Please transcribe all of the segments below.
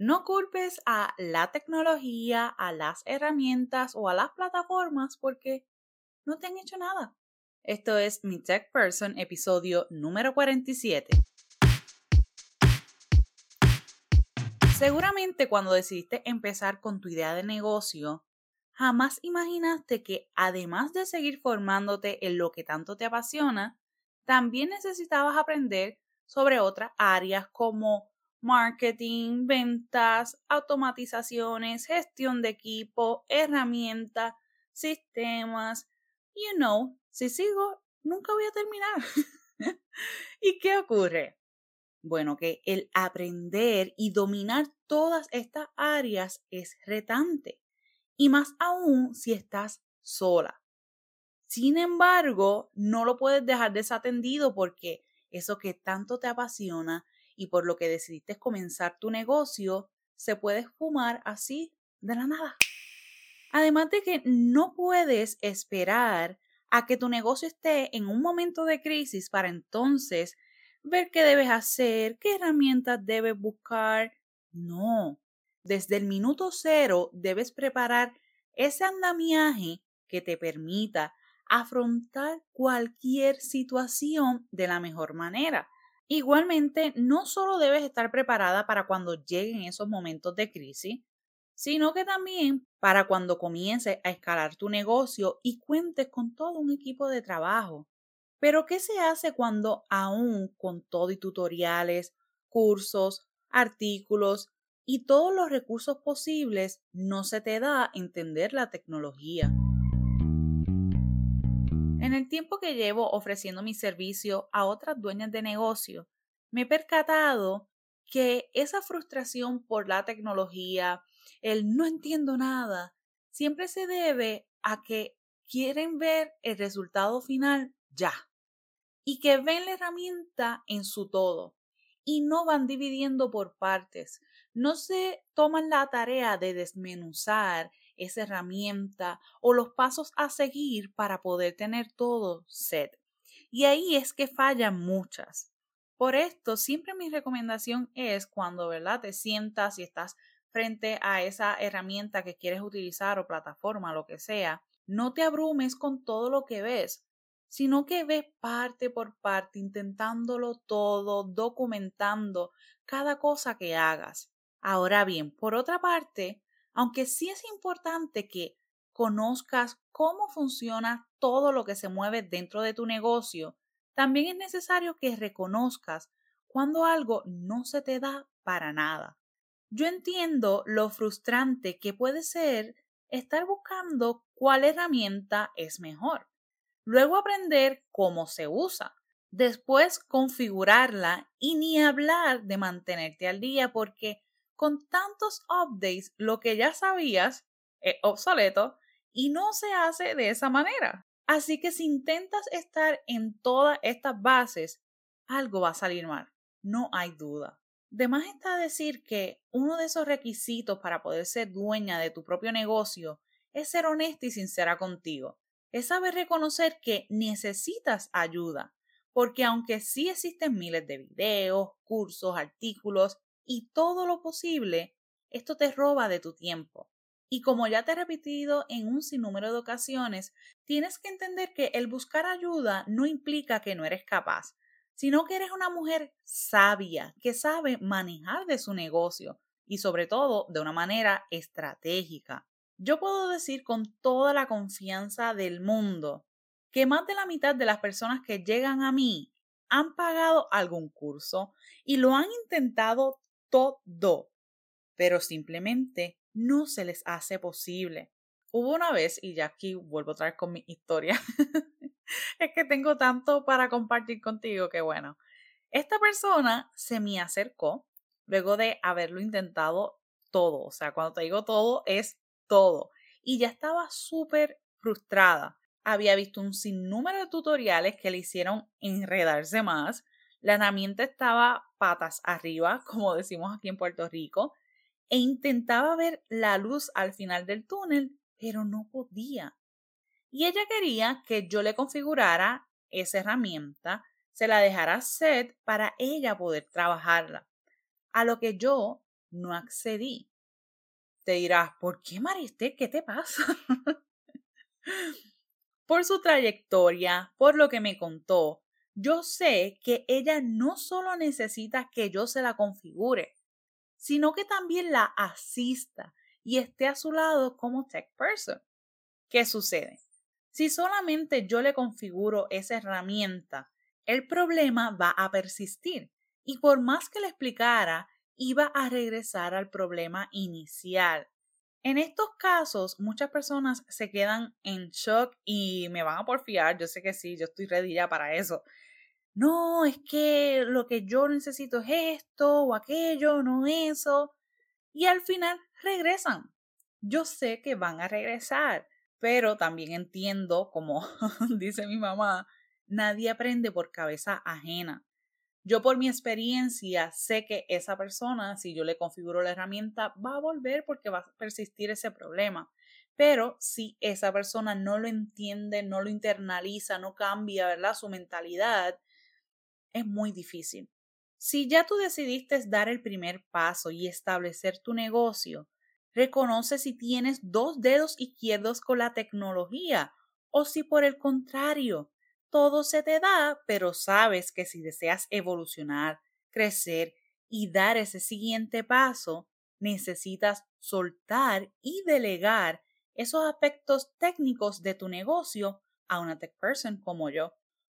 No culpes a la tecnología, a las herramientas o a las plataformas porque no te han hecho nada. Esto es Mi Tech Person, episodio número 47. Seguramente cuando decidiste empezar con tu idea de negocio, jamás imaginaste que además de seguir formándote en lo que tanto te apasiona, también necesitabas aprender sobre otras áreas como marketing, ventas, automatizaciones, gestión de equipo, herramientas, sistemas. You know, si sigo, nunca voy a terminar. ¿Y qué ocurre? Bueno, que el aprender y dominar todas estas áreas es retante, y más aún si estás sola. Sin embargo, no lo puedes dejar desatendido porque eso que tanto te apasiona y por lo que decidiste comenzar tu negocio, se puede esfumar así de la nada. Además de que no puedes esperar a que tu negocio esté en un momento de crisis para entonces ver qué debes hacer, qué herramientas debes buscar. No, desde el minuto cero debes preparar ese andamiaje que te permita afrontar cualquier situación de la mejor manera. Igualmente, no solo debes estar preparada para cuando lleguen esos momentos de crisis, sino que también para cuando comiences a escalar tu negocio y cuentes con todo un equipo de trabajo. Pero, ¿qué se hace cuando aún con todo y tutoriales, cursos, artículos y todos los recursos posibles no se te da entender la tecnología? En el tiempo que llevo ofreciendo mi servicio a otras dueñas de negocio, me he percatado que esa frustración por la tecnología, el no entiendo nada, siempre se debe a que quieren ver el resultado final ya y que ven la herramienta en su todo y no van dividiendo por partes, no se toman la tarea de desmenuzar esa herramienta o los pasos a seguir para poder tener todo set. Y ahí es que fallan muchas. Por esto, siempre mi recomendación es cuando, ¿verdad? Te sientas y estás frente a esa herramienta que quieres utilizar o plataforma, lo que sea, no te abrumes con todo lo que ves, sino que ves parte por parte, intentándolo todo, documentando cada cosa que hagas. Ahora bien, por otra parte, aunque sí es importante que conozcas cómo funciona todo lo que se mueve dentro de tu negocio, también es necesario que reconozcas cuando algo no se te da para nada. Yo entiendo lo frustrante que puede ser estar buscando cuál herramienta es mejor, luego aprender cómo se usa, después configurarla y ni hablar de mantenerte al día porque con tantos updates, lo que ya sabías es obsoleto y no se hace de esa manera. Así que si intentas estar en todas estas bases, algo va a salir mal, no hay duda. De más está decir que uno de esos requisitos para poder ser dueña de tu propio negocio es ser honesta y sincera contigo. Es saber reconocer que necesitas ayuda, porque aunque sí existen miles de videos, cursos, artículos y todo lo posible, esto te roba de tu tiempo. Y como ya te he repetido en un sinnúmero de ocasiones, tienes que entender que el buscar ayuda no implica que no eres capaz, sino que eres una mujer sabia que sabe manejar de su negocio y sobre todo de una manera estratégica. Yo puedo decir con toda la confianza del mundo que más de la mitad de las personas que llegan a mí han pagado algún curso y lo han intentado todo, pero simplemente no se les hace posible. Hubo una vez, y ya aquí vuelvo otra vez con mi historia, es que tengo tanto para compartir contigo que bueno, esta persona se me acercó luego de haberlo intentado todo, o sea, cuando te digo todo es todo, y ya estaba súper frustrada. Había visto un sinnúmero de tutoriales que le hicieron enredarse más, la herramienta estaba patas arriba, como decimos aquí en Puerto Rico, e intentaba ver la luz al final del túnel, pero no podía. Y ella quería que yo le configurara esa herramienta, se la dejara set para ella poder trabajarla. A lo que yo no accedí. Te dirás, ¿por qué Mariste? ¿Qué te pasa? por su trayectoria, por lo que me contó, yo sé que ella no solo necesita que yo se la configure, sino que también la asista y esté a su lado como tech person. ¿Qué sucede? Si solamente yo le configuro esa herramienta, el problema va a persistir y por más que le explicara, iba a regresar al problema inicial. En estos casos, muchas personas se quedan en shock y me van a porfiar. Yo sé que sí, yo estoy ready ya para eso. No, es que lo que yo necesito es esto o aquello, no eso. Y al final regresan. Yo sé que van a regresar, pero también entiendo, como dice mi mamá, nadie aprende por cabeza ajena. Yo por mi experiencia sé que esa persona, si yo le configuro la herramienta, va a volver porque va a persistir ese problema. Pero si esa persona no lo entiende, no lo internaliza, no cambia, ¿verdad? Su mentalidad, es muy difícil. Si ya tú decidiste dar el primer paso y establecer tu negocio, reconoce si tienes dos dedos izquierdos con la tecnología o si por el contrario todo se te da, pero sabes que si deseas evolucionar, crecer y dar ese siguiente paso, necesitas soltar y delegar esos aspectos técnicos de tu negocio a una tech person como yo,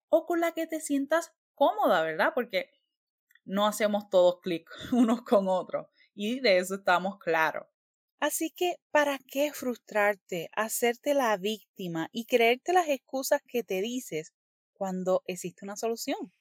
o con la que te sientas cómoda, ¿verdad? Porque no hacemos todos clic unos con otros y de eso estamos claros. Así que, ¿para qué frustrarte, hacerte la víctima y creerte las excusas que te dices cuando existe una solución.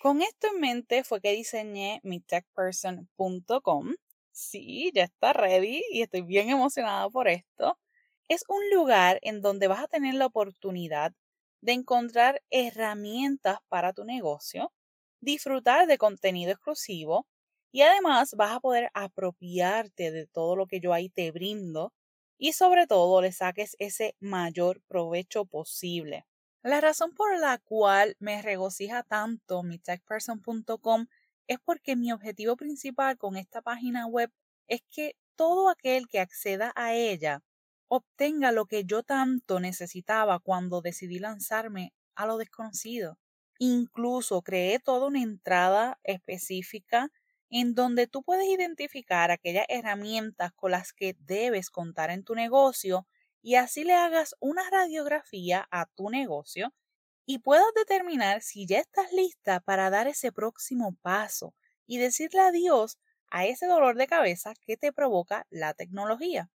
Con esto en mente fue que diseñé mi techperson.com. Sí, ya está ready y estoy bien emocionada por esto. Es un lugar en donde vas a tener la oportunidad de encontrar herramientas para tu negocio, disfrutar de contenido exclusivo y además vas a poder apropiarte de todo lo que yo ahí te brindo y sobre todo le saques ese mayor provecho posible. La razón por la cual me regocija tanto mi techperson.com es porque mi objetivo principal con esta página web es que todo aquel que acceda a ella obtenga lo que yo tanto necesitaba cuando decidí lanzarme a lo desconocido. Incluso creé toda una entrada específica en donde tú puedes identificar aquellas herramientas con las que debes contar en tu negocio y así le hagas una radiografía a tu negocio y puedas determinar si ya estás lista para dar ese próximo paso y decirle adiós a ese dolor de cabeza que te provoca la tecnología.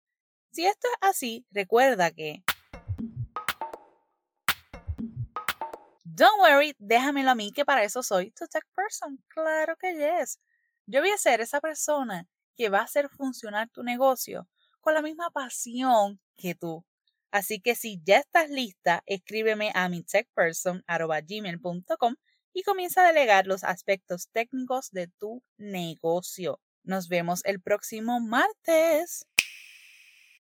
Si esto es así, recuerda que... Don't worry, déjamelo a mí que para eso soy tu tech person. Claro que yes. Yo voy a ser esa persona que va a hacer funcionar tu negocio con la misma pasión que tú. Así que si ya estás lista, escríbeme a mi techperson.gmail.com y comienza a delegar los aspectos técnicos de tu negocio. Nos vemos el próximo martes.